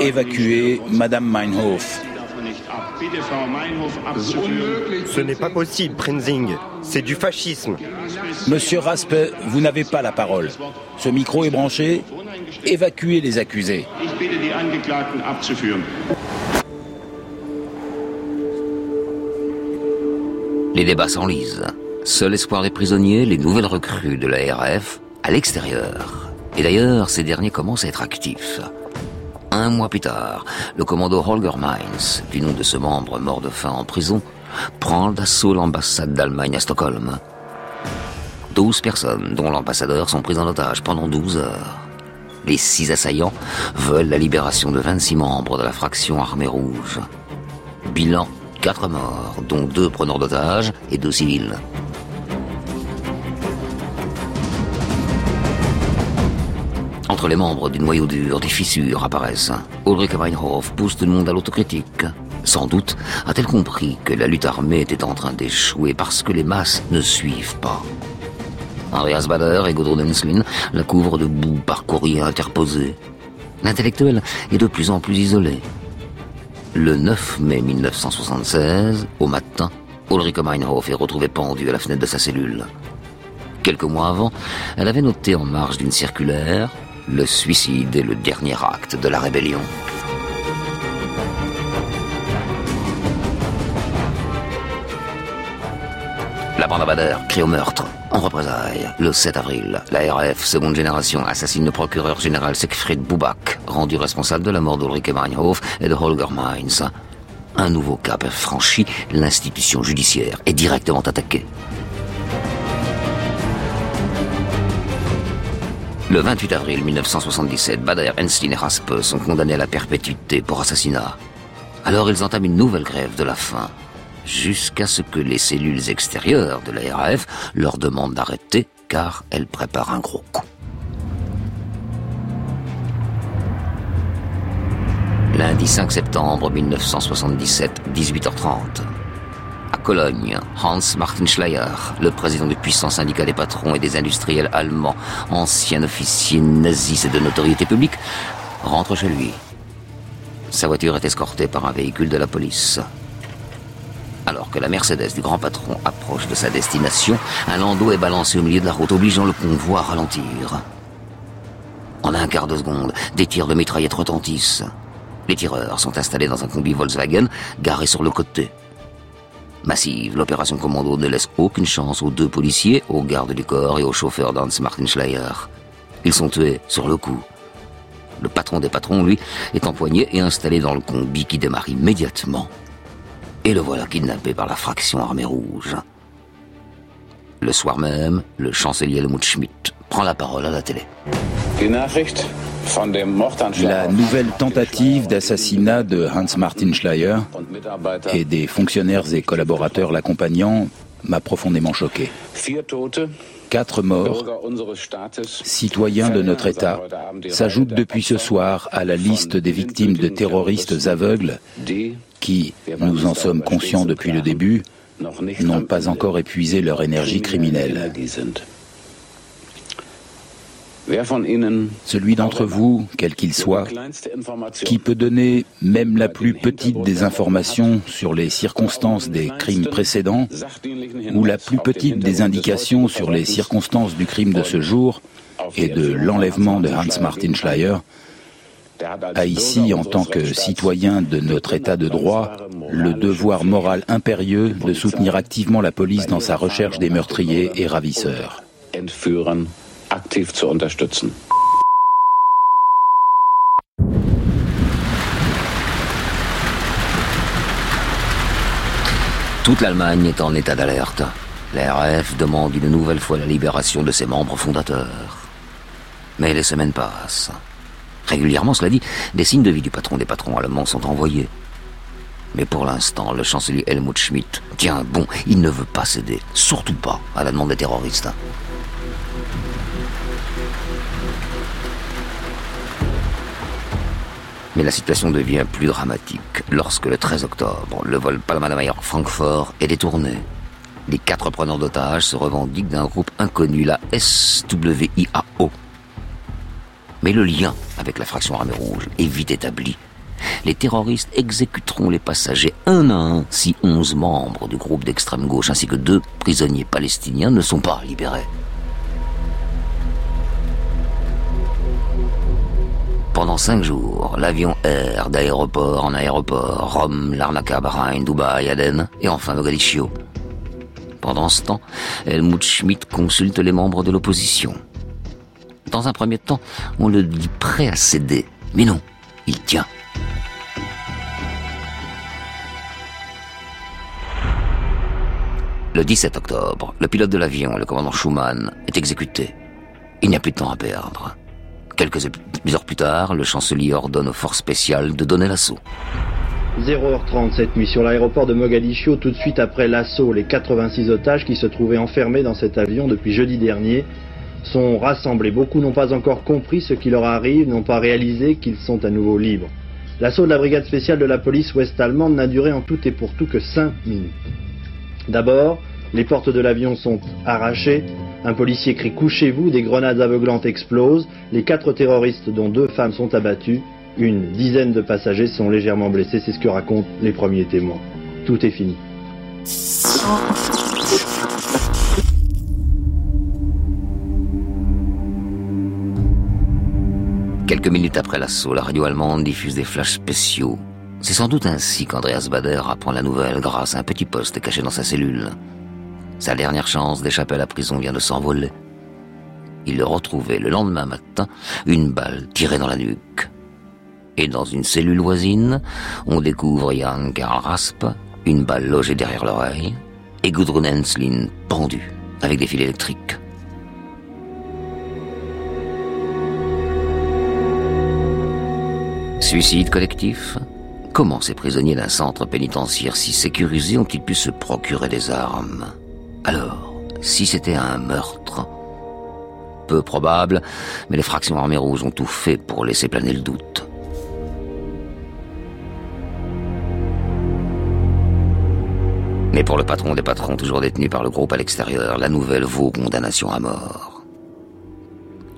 Speaker 14: Évacuez Madame Meinhof.
Speaker 10: Ce n'est pas possible, Prinzing. C'est du fascisme.
Speaker 14: Monsieur Raspe, vous n'avez pas la parole. Ce micro est branché. Évacuez les accusés.
Speaker 1: Les débats s'enlisent. Seul espoir des prisonniers, les nouvelles recrues de la RF à l'extérieur. Et d'ailleurs, ces derniers commencent à être actifs. Un mois plus tard, le commando Holger Mainz, du nom de ce membre mort de faim en prison, prend d'assaut l'ambassade d'Allemagne à Stockholm. Douze personnes, dont l'ambassadeur, sont prises en otage pendant douze heures. Les six assaillants veulent la libération de 26 membres de la fraction armée rouge. Bilan, quatre morts, dont deux preneurs d'otages et deux civils. Entre les membres du noyau dur, des fissures apparaissent. Ulrike Weinhoff pousse tout le monde à l'autocritique. Sans doute a-t-elle compris que la lutte armée était en train d'échouer parce que les masses ne suivent pas. Andreas Bader et Gudrun Enslin la couvrent de boue par courrier interposé. L'intellectuel est de plus en plus isolé. Le 9 mai 1976, au matin, Ulrike Meinhof est retrouvée pendue à la fenêtre de sa cellule. Quelques mois avant, elle avait noté en marge d'une circulaire Le suicide est le dernier acte de la rébellion. La bande à Bader crie au meurtre. En représailles, le 7 avril, la RAF, seconde génération, assassine le procureur général Siegfried Bubak, rendu responsable de la mort d'Ulrike Meinhof et de Holger Mainz. Un nouveau cap est franchi, l'institution judiciaire est directement attaquée. Le 28 avril 1977, Bader, Enslin et Raspe sont condamnés à la perpétuité pour assassinat. Alors ils entament une nouvelle grève de la faim jusqu'à ce que les cellules extérieures de la RAF leur demandent d'arrêter car elles préparent un gros coup. Lundi 5 septembre 1977, 18h30. À Cologne, Hans Martin Schleyer, le président du puissant syndicat des patrons et des industriels allemands, ancien officier nazi et de notoriété publique, rentre chez lui. Sa voiture est escortée par un véhicule de la police. Alors que la Mercedes du grand patron approche de sa destination, un landau est balancé au milieu de la route, obligeant le convoi à ralentir. En un quart de seconde, des tirs de mitraillettes retentissent. Les tireurs sont installés dans un combi Volkswagen, garé sur le côté. Massive, l'opération commando ne laisse aucune chance aux deux policiers, aux gardes du corps et au chauffeur d'Hans Martin Schleyer. Ils sont tués sur le coup. Le patron des patrons, lui, est empoigné et installé dans le combi qui démarre immédiatement. Et le voilà kidnappé par la fraction armée rouge. Le soir même, le chancelier Helmut Schmidt prend la parole à la télé.
Speaker 14: La nouvelle tentative d'assassinat de Hans Martin Schleyer et des fonctionnaires et collaborateurs l'accompagnant m'a profondément choqué. Quatre morts, citoyens de notre État, s'ajoutent depuis ce soir à la liste des victimes de terroristes aveugles qui, nous en sommes conscients depuis le début, n'ont pas encore épuisé leur énergie criminelle. Celui d'entre vous, quel qu'il soit, qui peut donner même la plus petite des informations sur les circonstances des crimes précédents ou la plus petite des indications sur les circonstances du crime de ce jour et de l'enlèvement de Hans Martin Schleyer, a ici, en tant que citoyen de notre État de droit, le devoir moral impérieux de soutenir activement la police dans sa recherche des meurtriers et ravisseurs.
Speaker 1: Toute l'Allemagne est en état d'alerte. La RAF demande une nouvelle fois la libération de ses membres fondateurs. Mais les semaines passent. Régulièrement, cela dit, des signes de vie du patron des patrons allemands sont envoyés. Mais pour l'instant, le chancelier Helmut Schmidt tient bon, il ne veut pas céder, surtout pas à la demande des terroristes. Mais la situation devient plus dramatique lorsque le 13 octobre, le vol Palma Francfort est détourné. Les quatre preneurs d'otages se revendiquent d'un groupe inconnu, la SWIAO. Mais le lien avec la fraction armée rouge est vite établi. Les terroristes exécuteront les passagers un à un si onze membres du groupe d'extrême gauche ainsi que deux prisonniers palestiniens ne sont pas libérés. Pendant cinq jours, l'avion erre d'aéroport en aéroport, Rome, Larnaca, Bahreïn, Dubaï, Aden et enfin Mogadiscio. Pendant ce temps, Helmut Schmidt consulte les membres de l'opposition. Dans un premier temps, on le dit prêt à céder, mais non, il tient. Le 17 octobre, le pilote de l'avion, le commandant Schumann, est exécuté. Il n'y a plus de temps à perdre. Quelques heures plus tard, le chancelier ordonne aux forces spéciales de donner l'assaut.
Speaker 15: 0h30 cette nuit sur l'aéroport de Mogadiscio, tout de suite après l'assaut, les 86 otages qui se trouvaient enfermés dans cet avion depuis jeudi dernier sont rassemblés. Beaucoup n'ont pas encore compris ce qui leur arrive, n'ont pas réalisé qu'ils sont à nouveau libres. L'assaut de la brigade spéciale de la police ouest-allemande n'a duré en tout et pour tout que cinq minutes. D'abord, les portes de l'avion sont arrachées, un policier crie Couchez-vous, des grenades aveuglantes explosent, les quatre terroristes dont deux femmes sont abattus, une dizaine de passagers sont légèrement blessés, c'est ce que racontent les premiers témoins. Tout est fini.
Speaker 1: Quelques minutes après l'assaut, la radio allemande diffuse des flashs spéciaux. C'est sans doute ainsi qu'Andreas Bader apprend la nouvelle grâce à un petit poste caché dans sa cellule. Sa dernière chance d'échapper à la prison vient de s'envoler. Il retrouvait le lendemain matin une balle tirée dans la nuque. Et dans une cellule voisine, on découvre Jan Karl une balle logée derrière l'oreille, et Gudrun Henslin pendue avec des fils électriques. Suicide collectif Comment ces prisonniers d'un centre pénitentiaire si sécurisé ont-ils pu se procurer des armes Alors, si c'était un meurtre Peu probable, mais les fractions armées rouges ont tout fait pour laisser planer le doute. Mais pour le patron des patrons, toujours détenu par le groupe à l'extérieur, la nouvelle vaut condamnation à mort.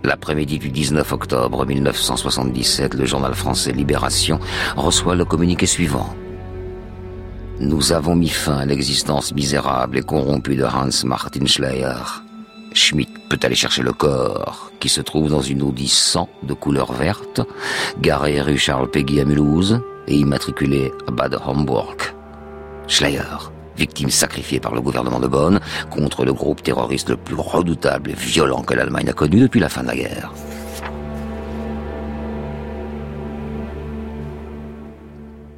Speaker 1: L'après-midi du 19 octobre 1977, le journal français Libération reçoit le communiqué suivant. Nous avons mis fin à l'existence misérable et corrompue de Hans Martin Schleyer. Schmidt peut aller chercher le corps, qui se trouve dans une Audi 100 de couleur verte, garée rue Charles Peggy à Mulhouse et immatriculée à Bad Homburg. Schleyer victime sacrifiée par le gouvernement de Bonn contre le groupe terroriste le plus redoutable et violent que l'Allemagne a connu depuis la fin de la guerre.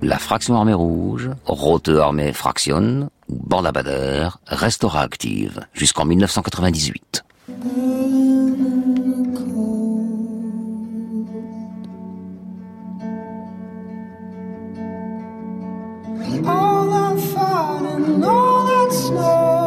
Speaker 1: La fraction armée rouge, Rote Armée Fraction, ou Bande restera active jusqu'en 1998. snow.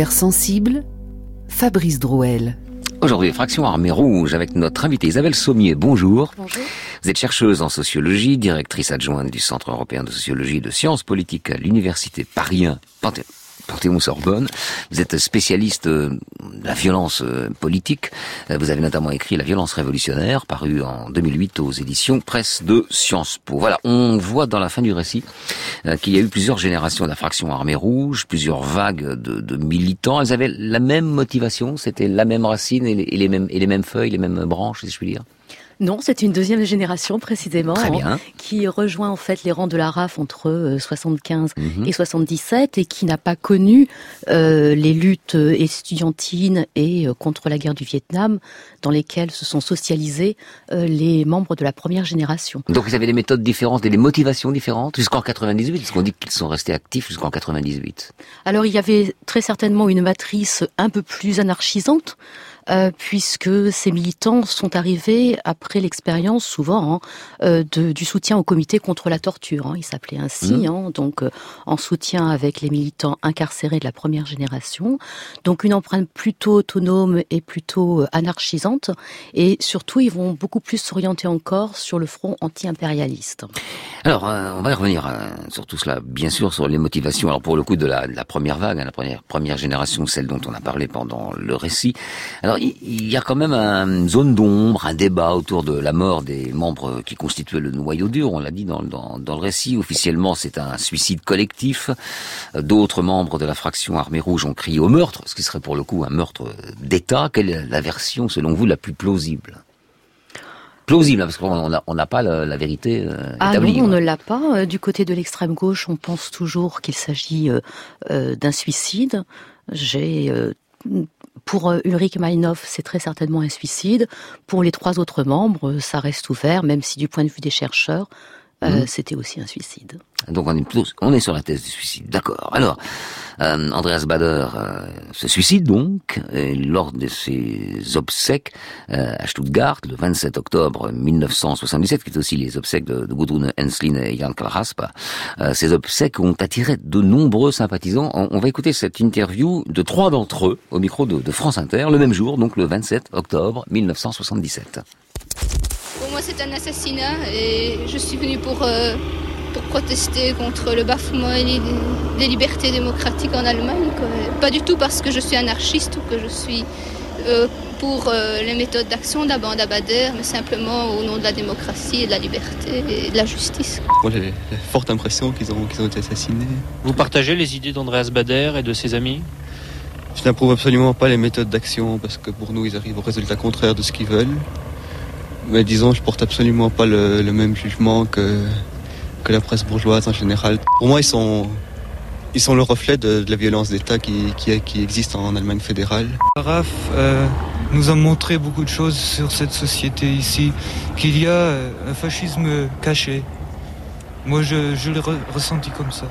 Speaker 2: Affaires sensibles, Fabrice Drouel.
Speaker 1: Aujourd'hui, Fraction Armée Rouge avec notre invitée Isabelle Sommier. Bonjour.
Speaker 16: Bonjour.
Speaker 1: Vous êtes chercheuse en sociologie, directrice adjointe du Centre européen de sociologie et de sciences politiques à l'Université Paris 1 Panthéon-Sorbonne. Vous êtes spécialiste de la violence euh, politique. Euh, vous avez notamment écrit La violence révolutionnaire, paru en 2008 aux éditions Presse de Sciences Po. Voilà, on voit dans la fin du récit euh, qu'il y a eu plusieurs générations d'infractions armées rouges, plusieurs vagues de, militants. Elles avaient la même motivation, c'était la même racine et les, mêmes, et les mêmes feuilles, les mêmes branches, si je puis dire?
Speaker 16: Non, c'est une deuxième génération précisément
Speaker 1: Très
Speaker 16: qui rejoint en fait les rangs de la RAF entre 75 mhm. et 77 et qui n'a pas connu euh, les luttes estudiantines et euh, contre la guerre du Vietnam dans lesquelles se sont socialisés euh, les membres de la première génération.
Speaker 1: Donc ils avaient des méthodes différentes et des motivations différentes jusqu'en 98, parce qu'on dit qu'ils sont restés actifs jusqu'en 98.
Speaker 16: Alors il y avait très certainement une matrice un peu plus anarchisante euh, puisque ces militants sont arrivés après l'expérience souvent hein, euh, de, du soutien au comité contre la torture. Hein. Il s'appelait ainsi, mmh. hein, donc euh, en soutien avec les militants incarcérés de la première génération. Donc une empreinte plutôt autonome et plutôt anarchisante. Et surtout, ils vont beaucoup plus s'orienter encore sur le front anti-impérialiste.
Speaker 1: Alors, on va y revenir sur tout cela, bien sûr, sur les motivations. Alors pour le coup de la, de la première vague, la première, première génération, celle dont on a parlé pendant le récit. Alors il y a quand même une zone d'ombre, un débat autour de la mort des membres qui constituaient le noyau dur, on l'a dit dans, le récit. Officiellement, c'est un suicide collectif. D'autres membres de la fraction Armée Rouge ont crié au meurtre, ce qui serait pour le coup un meurtre d'État. Quelle est la version, selon vous, la plus plausible? Plausible, parce qu'on n'a pas la, vérité euh,
Speaker 16: ah
Speaker 1: établie.
Speaker 16: Non, on ne l'a pas. Euh, du côté de l'extrême gauche, on pense toujours qu'il s'agit euh, d'un suicide. J'ai pour euh, Ulrich Meinhof, c'est très certainement un suicide. Pour les trois autres membres, ça reste ouvert, même si du point de vue des chercheurs, euh, mhm. c'était aussi un suicide.
Speaker 1: Donc on est on est sur la thèse du suicide, d'accord. Alors, euh, Andreas Bader euh, se suicide donc lors de ses obsèques à Stuttgart le 27 octobre 1977, qui est aussi les obsèques de, de Gudrun Henslin et Jan Kalrasp. ces obsèques ont attiré de nombreux sympathisants. On, va écouter cette interview de trois d'entre eux au micro de, de France Inter le même jour, donc le 27 octobre 1977
Speaker 17: moi, c'est un assassinat et je suis venue pour, euh, pour protester contre le bafouement des libertés démocratiques en Allemagne. Pas du tout parce que je suis anarchiste ou que je suis euh, pour euh, les méthodes d'action de la bande Bader, mais simplement au nom de la démocratie et de la liberté et de la justice.
Speaker 18: Moi, j'ai la forte impression qu'ils ont, qu'ils ont été assassinés.
Speaker 6: Vous partagez les idées d'Andreas Bader et de ses amis?
Speaker 18: Je n'approuve absolument pas les méthodes d'action parce que pour nous, ils arrivent au résultat contraire de ce qu'ils veulent. Mais disons, je porte absolument pas le, même jugement que, que la presse bourgeoise en général. Pour moi, ils sont, ils sont le reflet de, la violence d'État qui, qui, existe en Allemagne fédérale.
Speaker 19: RAF euh, nous a montré beaucoup de choses sur cette société ici, qu'il y a euh, un fascisme caché. Moi, je, je l'ai ressenti comme ça.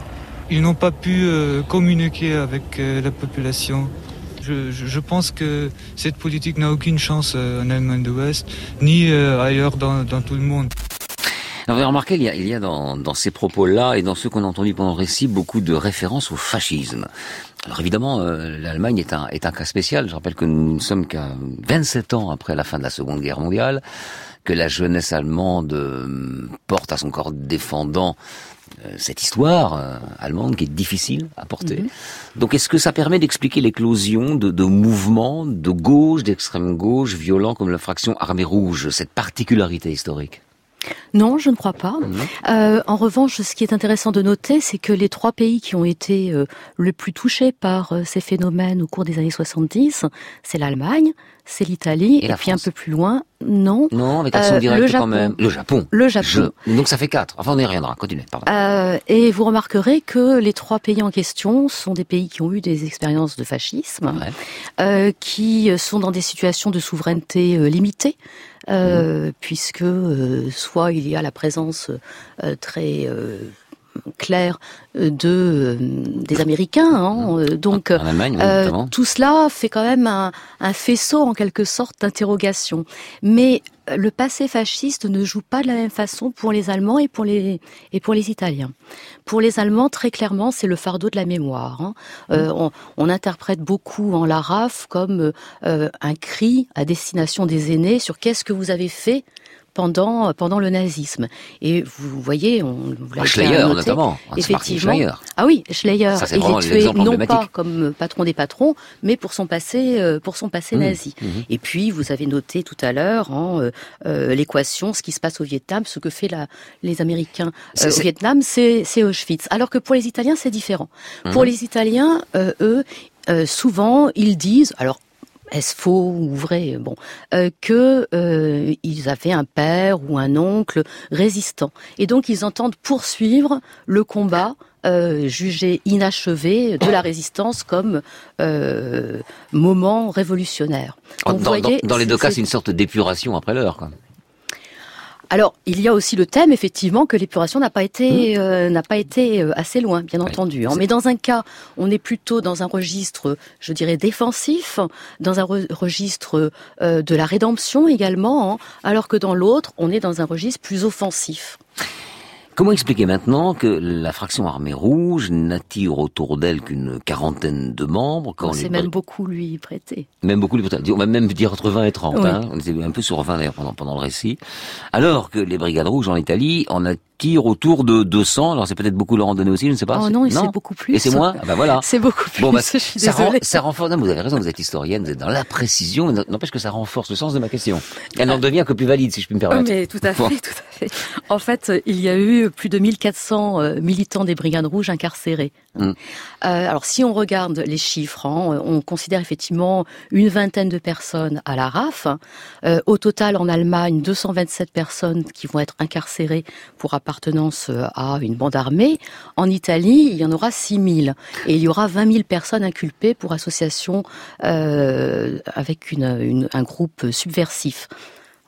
Speaker 19: Ils n'ont pas pu euh, communiquer avec la population. Je, pense que cette politique n'a aucune chance euh, en Allemagne de l'Ouest, ni euh, ailleurs dans, tout le monde.
Speaker 1: vous avez remarqué, il y a, il y a dans, ces propos-là et dans ceux qu'on a entendus pendant le récit beaucoup de références au fascisme. Alors évidemment, euh, l'Allemagne est un, est un cas spécial. Je rappelle que nous ne sommes qu'à 27 ans après la fin de la Seconde Guerre mondiale, que la jeunesse allemande porte à son corps défendant euh, cette histoire euh, allemande qui est difficile à porter. Mhm. Donc est-ce que ça permet d'expliquer l'éclosion de, de, mouvements de gauche, d'extrême gauche, violents comme la fraction armée rouge, cette particularité historique?
Speaker 16: Non, je ne crois pas. Euh, en revanche, ce qui est intéressant de noter, c'est que les trois pays qui ont été euh, le plus touchés par euh, ces phénomènes au cours des années 70, c'est l'Allemagne, c'est l'Italie, et, puis un peu plus loin, non.
Speaker 1: Non, avec action directe quand même. Le Japon.
Speaker 16: Le Japon.
Speaker 1: Donc ça fait quatre. Enfin, on y reviendra. Continuez.
Speaker 16: Pardon. et vous remarquerez que les trois pays en question sont des pays qui ont eu des expériences de fascisme, qui sont dans des situations de souveraineté limitée. Euh, puisque euh, soit il y a la présence euh, très claire de des Américains. Hein, donc tout cela fait quand même un, un faisceau en quelque sorte d'interrogation. Mais le passé fasciste ne joue pas de la même façon pour les Allemands et pour les et pour les Italiens. Pour les Allemands, très clairement, c'est le fardeau de la mémoire. Hein. Euh, on, on, interprète beaucoup en la RAF comme euh, un cri à destination des aînés sur qu'est-ce que vous avez fait pendant pendant le nazisme. Et vous voyez, on
Speaker 1: vous bah, Schleyer notamment,
Speaker 16: effectivement. Ah oui, Schleyer, il est tué non pas comme patron des patrons, mais pour son passé euh, pour son passé mmh, nazi. Mmh. Et puis vous avez noté tout à l'heure hein, euh, l'équation, ce qui se passe au Vietnam, ce que fait la, les Américains euh, au Vietnam, c'est Auschwitz. Alors que pour les Italiens, c'est différent. Pour mmh. les Italiens, eux, souvent, ils disent, alors est-ce faux ou vrai? Bon, euh, que euh, ils avaient un père ou un oncle résistant, et donc ils entendent poursuivre le combat. Euh, jugé inachevé de la résistance comme euh, moment révolutionnaire.
Speaker 1: Donc, dans, voyez, dans, dans, les deux cas, c'est une sorte d'épuration après l'heure.
Speaker 16: Alors, il y a aussi le thème, effectivement, que l'épuration n'a pas été mmh. euh, n'a pas été euh, assez loin, bien entendu. Hein. Mais dans un cas, on est plutôt dans un registre, je dirais, défensif, dans un re registre euh, de la rédemption également, hein, alors que dans l'autre, on est dans un registre plus offensif.
Speaker 1: Comment expliquer maintenant que la fraction armée rouge n'attire autour d'elle qu'une quarantaine de membres
Speaker 16: quand On sait même beaucoup lui prêter.
Speaker 1: Même beaucoup lui prêter. On va même dire entre 20 et 30. Hein. On était un peu sur 20 d'ailleurs pendant, pendant le récit. Alors que les brigades rouges en Italie en tire autour de 200. Alors c'est peut-être beaucoup leur en donner aussi, je ne sais pas.
Speaker 16: Oh non, c'est beaucoup plus.
Speaker 1: Et c'est moins ah bah voilà.
Speaker 16: C'est beaucoup plus. Bon, bah, je suis ça,
Speaker 1: renforce. Non, vous avez raison, vous êtes historienne, vous êtes dans la précision. N'empêche que ça renforce le sens de ma question. Elle en devient que plus valide, si je puis me permettre.
Speaker 16: Mais tout à fait, tout à fait. En fait, il y a eu plus de 1400 euh, militants des Brigades Rouges incarcérés. Mm. Euh, alors si on regarde les chiffres, hein, on considère effectivement une vingtaine de personnes à la RAF. Euh, au total, en Allemagne, 227 personnes qui vont être incarcérées pour appartenance euh, à une bande armée. En Italie, il y en aura 6000 et il y aura 20 000 personnes inculpées pour association avec une, un groupe subversif.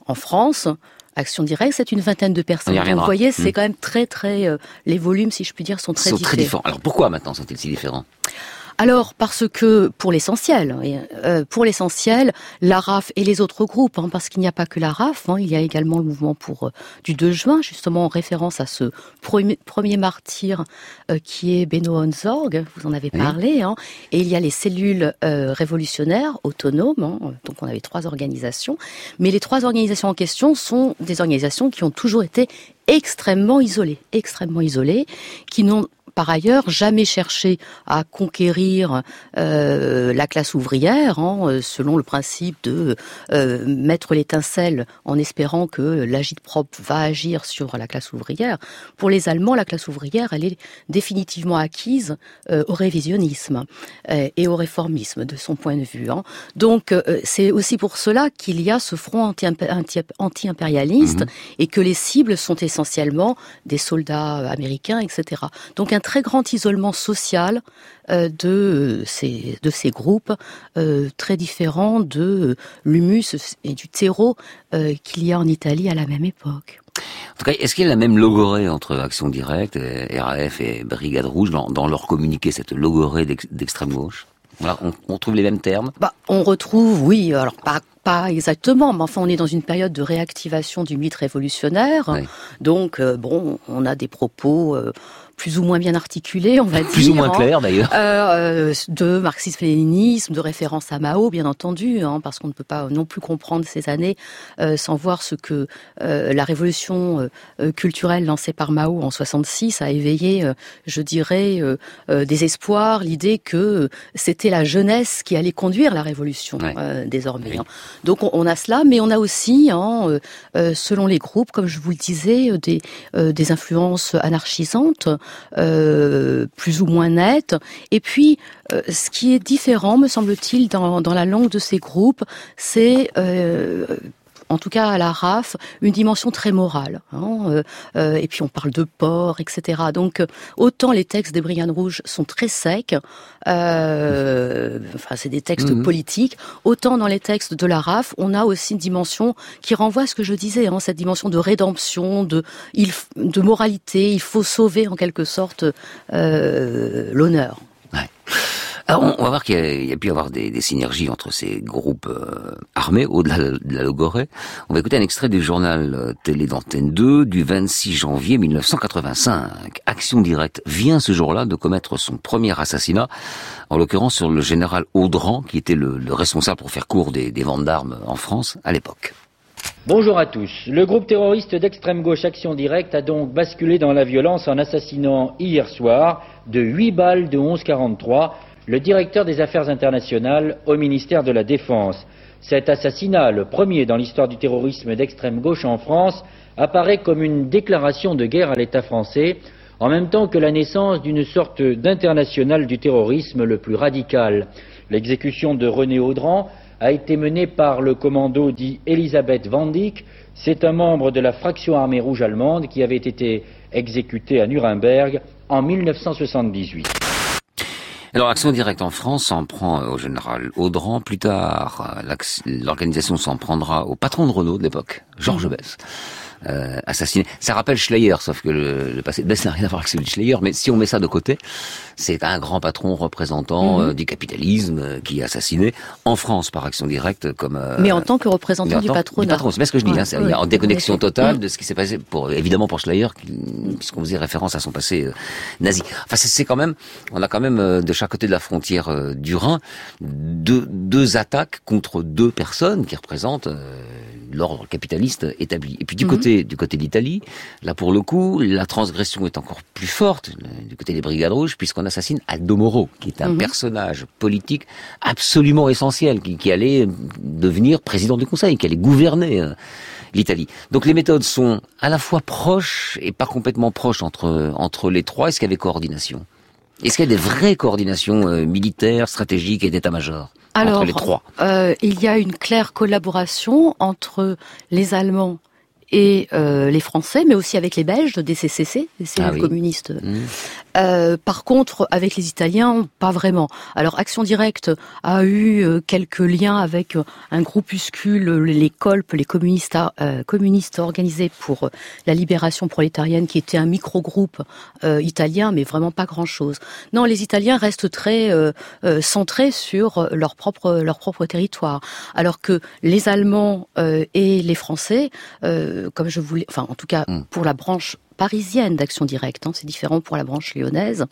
Speaker 16: En France, Action directe, c'est une vingtaine de personnes. Donc, vous voyez, c'est mmh. quand même très, très. Euh, les volumes, si je puis dire, sont très sont différents. Très différents.
Speaker 1: Alors pourquoi maintenant sont-ils si différents?
Speaker 16: Alors parce que pour l'essentiel, euh, pour l'essentiel, la RAF et les autres groupes, hein, parce qu'il n'y a pas que la RAF, hein, il y a également le mouvement pour euh, du 2 juin, justement en référence à ce premier, premier martyr euh, qui est Beno Honzorg, vous en avez parlé, hein, et il y a les cellules révolutionnaires autonomes, donc on avait trois organisations, mais les trois organisations en question sont des organisations qui ont toujours été extrêmement isolées, extrêmement isolées, qui n'ont par ailleurs jamais cherché à conquérir euh, la classe ouvrière, hein, euh, selon le principe de euh, mettre l'étincelle en espérant que l'agite-propre va agir sur la classe ouvrière. Pour les Allemands, la classe ouvrière, elle est définitivement acquise euh, au révisionnisme et au réformisme, de son point de vue. Hein. Donc, c'est aussi pour cela qu'il y a ce front anti-impérialiste anti mmh. et que les cibles sont essentiellement des soldats américains, etc. Donc, un très grand isolement social euh, de ces de ces groupes euh, très différents de l'humus et du terreau euh, qu'il y a en Italie à la même époque.
Speaker 1: En tout cas, est-ce qu'il y a la même logorée entre Action Directe, RAF et Brigade Rouge dans, dans leur communiqué, cette logorée d'extrême gauche? Voilà, on, on, trouve les mêmes termes?
Speaker 16: Bah, On retrouve, oui, alors pas, pas exactement, mais enfin on est dans une période de réactivation du mythe révolutionnaire. Oui. Donc, euh, bon, on a des propos... Euh, plus ou moins bien articulé, on va
Speaker 1: plus
Speaker 16: dire.
Speaker 1: Plus ou moins clair d'ailleurs.
Speaker 16: Euh, de marxisme-léninisme, de référence à Mao, bien entendu, hein, parce qu'on ne peut pas non plus comprendre ces années euh, sans voir ce que euh, la révolution euh, culturelle lancée par Mao en 66 a éveillé, euh, je dirais, euh, des espoirs, l'idée que c'était la jeunesse qui allait conduire la révolution ouais. désormais. Oui. Hein. Donc on, on, a cela, mais on a aussi, hein, selon les groupes, comme je vous le disais, des, des influences anarchisantes euh, plus ou moins nette. Et puis, euh, ce qui est différent, me semble-t-il, dans, la langue de ces groupes, c'est euh, en tout cas à la RAF, une dimension très morale. Hein, euh, et puis on parle de porc, etc. Donc euh, autant les textes des Brigades Rouges sont très secs, euh, enfin c'est des textes mmh. politiques, autant dans les textes de la RAF, on a aussi une dimension qui renvoie à ce que je disais, hein, cette dimension de rédemption, de, il, de moralité, il faut sauver en quelque sorte euh, l'honneur.
Speaker 1: Ouais. Alors, on, on va voir qu'il y, y, a pu y avoir des, des, synergies entre ces groupes euh, armés au-delà de la logorée. On va écouter un extrait du journal euh, télé d'Antenne 2 du 26 janvier 1985. Action directe vient ce jour-là de commettre son premier assassinat, en l'occurrence sur le général Audran, qui était le, le responsable pour faire court des, des ventes d'armes en France à l'époque.
Speaker 20: Bonjour à tous. Le groupe terroriste d'extrême gauche Action Directe a donc basculé dans la violence en assassinant hier soir de 8 balles de 11,43 le directeur des affaires internationales au ministère de la Défense. Cet assassinat, le premier dans l'histoire du terrorisme d'extrême gauche en France, apparaît comme une déclaration de guerre à l'État français, en même temps que la naissance d'une sorte d'international du terrorisme le plus radical. L'exécution de René Audran a été menée par le commando dit Elisabeth Van C'est un membre de la fraction armée rouge allemande qui avait été exécuté à Nuremberg en 1978.
Speaker 1: Alors, Action Directe en France s'en prend au général Audran. Plus tard, l'organisation s'en prendra au patron de Renault de l'époque, Georges mmh. Euh, assassiné. Ça rappelle Schleyer, sauf que le, le passé de Bess n'a rien à voir avec celui de Schleyer. Mais si on met ça de côté, c'est un grand patron représentant mhm. euh, du capitalisme euh, qui est assassiné en France par action directe comme.
Speaker 16: Euh, mais en tant que représentant du patronat. Du patron,
Speaker 1: c'est ce que je dis. hein, c'est en déconnexion totale de ce qui s'est passé pour évidemment pour Schleyer, puisqu'on faisait référence à son passé nazi. Enfin, c'est quand même, on a quand même de chaque côté de la frontière du Rhin deux, deux attaques contre deux personnes qui représentent l'ordre capitaliste établi. Et puis du mhm. côté du côté d'Italie, là pour le coup, la transgression est encore plus forte du côté des Brigades Rouges, puisqu'on assassine Aldo Moro, qui est un mhm. personnage politique absolument essentiel, qui, qui, allait devenir président du Conseil, qui allait gouverner euh, l'Italie. Donc les méthodes sont à la fois proches et pas complètement proches entre entre les trois. Est-ce qu'il y avait coordination? Est-ce qu'il y a des vraies coordinations euh, militaires, stratégiques et d'état-major
Speaker 16: alors,
Speaker 1: les trois?
Speaker 16: euh, Il y a une claire collaboration entre les Allemands et euh, les Français, mais aussi avec les Belges des CCC, des cellules ah communistes. Mmh. Euh, par contre, avec les Italiens, pas vraiment. Alors, Action Directe a eu euh, quelques liens avec euh, un groupuscule, les Colp, les communistes, communistes organisés pour la libération prolétarienne, qui était un micro-groupe italien, mais vraiment pas grand-chose. Non, les Italiens restent très centrés sur leur propre leur propre territoire, alors que les Allemands et les Français, comme je voulais, enfin, en tout cas, mmh. pour la branche parisienne d'Action Directe, hein, c'est différent pour la branche lyonnaise,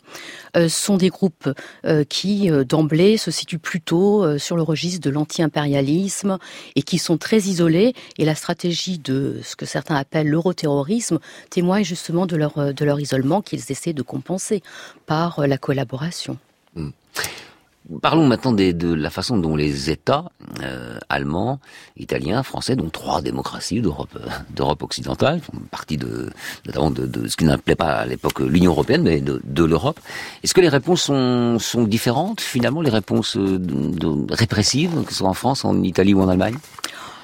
Speaker 16: euh, sont des groupes euh, qui, euh, d'emblée, se situent plutôt sur le registre de l'anti-impérialisme et qui sont très isolés. Et la stratégie de ce que certains appellent l'euroterrorisme témoigne justement de leur, de leur isolement qu'ils essaient de compenser par la collaboration.
Speaker 1: Mmh. Parlons maintenant de la façon dont les États euh, allemands, italiens, français, dont trois démocraties d'Europe euh, d'Europe occidentale, font partie de notamment de, ce qui n'appelait pas à l'époque l'Union européenne, mais de, de l'Europe. Est-ce que les réponses sont, sont différentes finalement, les réponses euh, répressives, que ce soit en France, en Italie ou en Allemagne?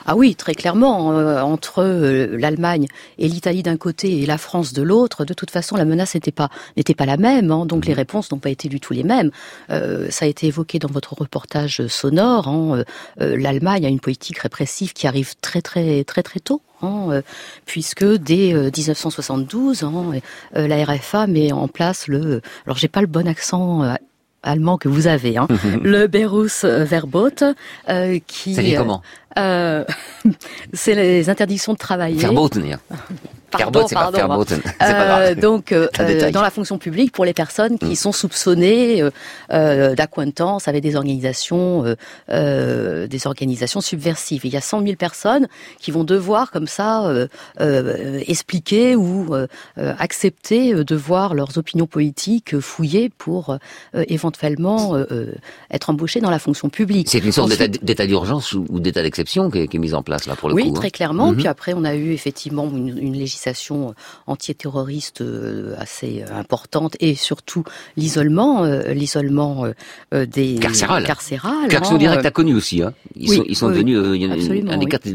Speaker 16: Ah oui, très clairement, euh, entre euh, l'Allemagne et l'Italie d'un côté et la France de l'autre, de toute façon, la menace n'était pas n'était pas la même, hein, donc les mhm. réponses n'ont pas été du tout les mêmes. Euh, ça a été évoqué dans votre reportage sonore. Hein, L'Allemagne a une politique répressive qui arrive très très très très tôt. Hein, puisque dès 1972, hein, la RFA met en place le. Alors j'ai pas le bon accent allemand que vous avez, hein, le Berufsverbot, euh, qui.
Speaker 1: Ça dit comment
Speaker 16: euh, C'est les interdictions de travailler.
Speaker 1: Verboten,
Speaker 16: Pardon, pardon, euh, donc, euh, euh, dans la fonction publique, pour les personnes qui mm. sont soupçonnées euh, d'acquaintance avec des organisations, des organisations subversives. il y a 100 000 personnes qui vont devoir, comme ça, expliquer ou accepter de voir leurs opinions politiques fouillées pour éventuellement être embauchées dans la fonction publique.
Speaker 1: C'est une sorte d'état d'urgence ou d'état d'exception qui, est mise en place là pour le
Speaker 16: coup.
Speaker 1: Oui,
Speaker 16: très clairement. Mm-hmm. Puis après, on a eu effectivement une, une législation législation antiterroriste euh, assez euh, importante et surtout l'isolement, euh, l'isolement des
Speaker 1: carcéral.
Speaker 16: carcérales.
Speaker 1: Qu'Action hein, Directe a connu aussi. Hein. Ils, sont, ils sont devenus. un des quatre,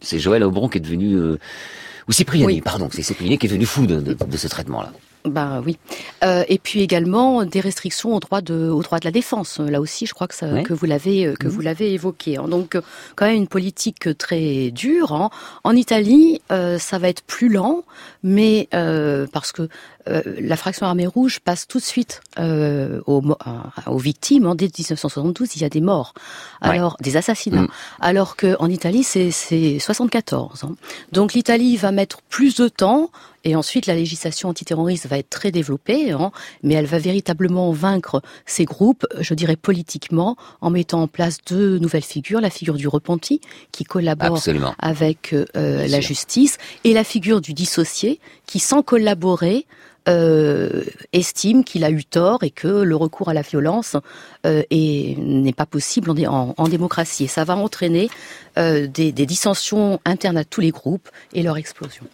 Speaker 1: c'est Joël Aubron qui est devenu. ou pardon, c'est Cypriani qui est devenu fou de, de ce traitement-là.
Speaker 16: Ben oui. Euh, et puis également des restrictions au droit de, au droit de la défense. Là aussi, je crois que, ça, que vous l'avez que mhm. vous l'avez évoqué. Hein. Donc quand même une politique très dure. Hein. En Italie, euh, ça va être plus lent, mais euh, parce que euh, la fraction armée rouge passe tout de suite euh, aux, aux, victimes. En hein. dès 1972, il y a des morts, alors des assassinats. Mm. Alors qu'en Italie, c'est 74. Hein. Donc l'Italie va mettre plus de temps. Et ensuite, la législation antiterroriste va être très développée, hein, mais elle va véritablement vaincre ces groupes, je dirais politiquement, en mettant en place deux nouvelles figures la figure du repenti, qui collabore avec euh, la justice, et la figure du dissocié, qui, sans collaborer, euh, estime qu'il a eu tort et que le recours à la violence euh, n'est pas possible en, en, démocratie. Et ça va entraîner euh, des, des dissensions internes à tous les groupes et leur explosion.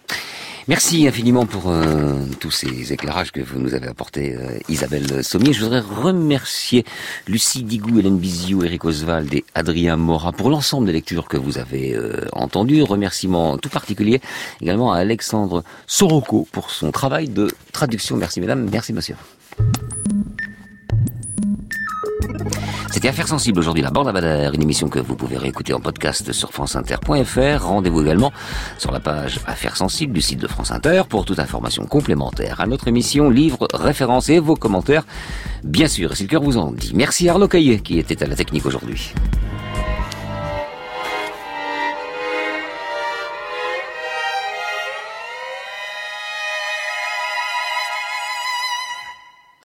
Speaker 1: Merci infiniment pour euh, tous ces éclairages que vous nous avez apportés, euh, Isabelle Sommier. Je voudrais remercier Lucie Digou, Hélène Biziou, Eric Oswald et Adrien Mora pour l'ensemble des lectures que vous avez euh, entendues. Remerciement tout particulier également à Alexandre Soroko pour son travail de traduction. Merci mesdames, merci monsieur. C'était Affaires sensibles aujourd'hui, la bande à une émission que vous pouvez réécouter en podcast sur franceinter.fr. Rendez-vous également sur la page Affaires sensibles du site de France Inter pour toute information complémentaire à notre émission, livres, références et vos commentaires, bien sûr, si le cœur vous en dit. Merci Arnaud Caillet qui était à la technique aujourd'hui.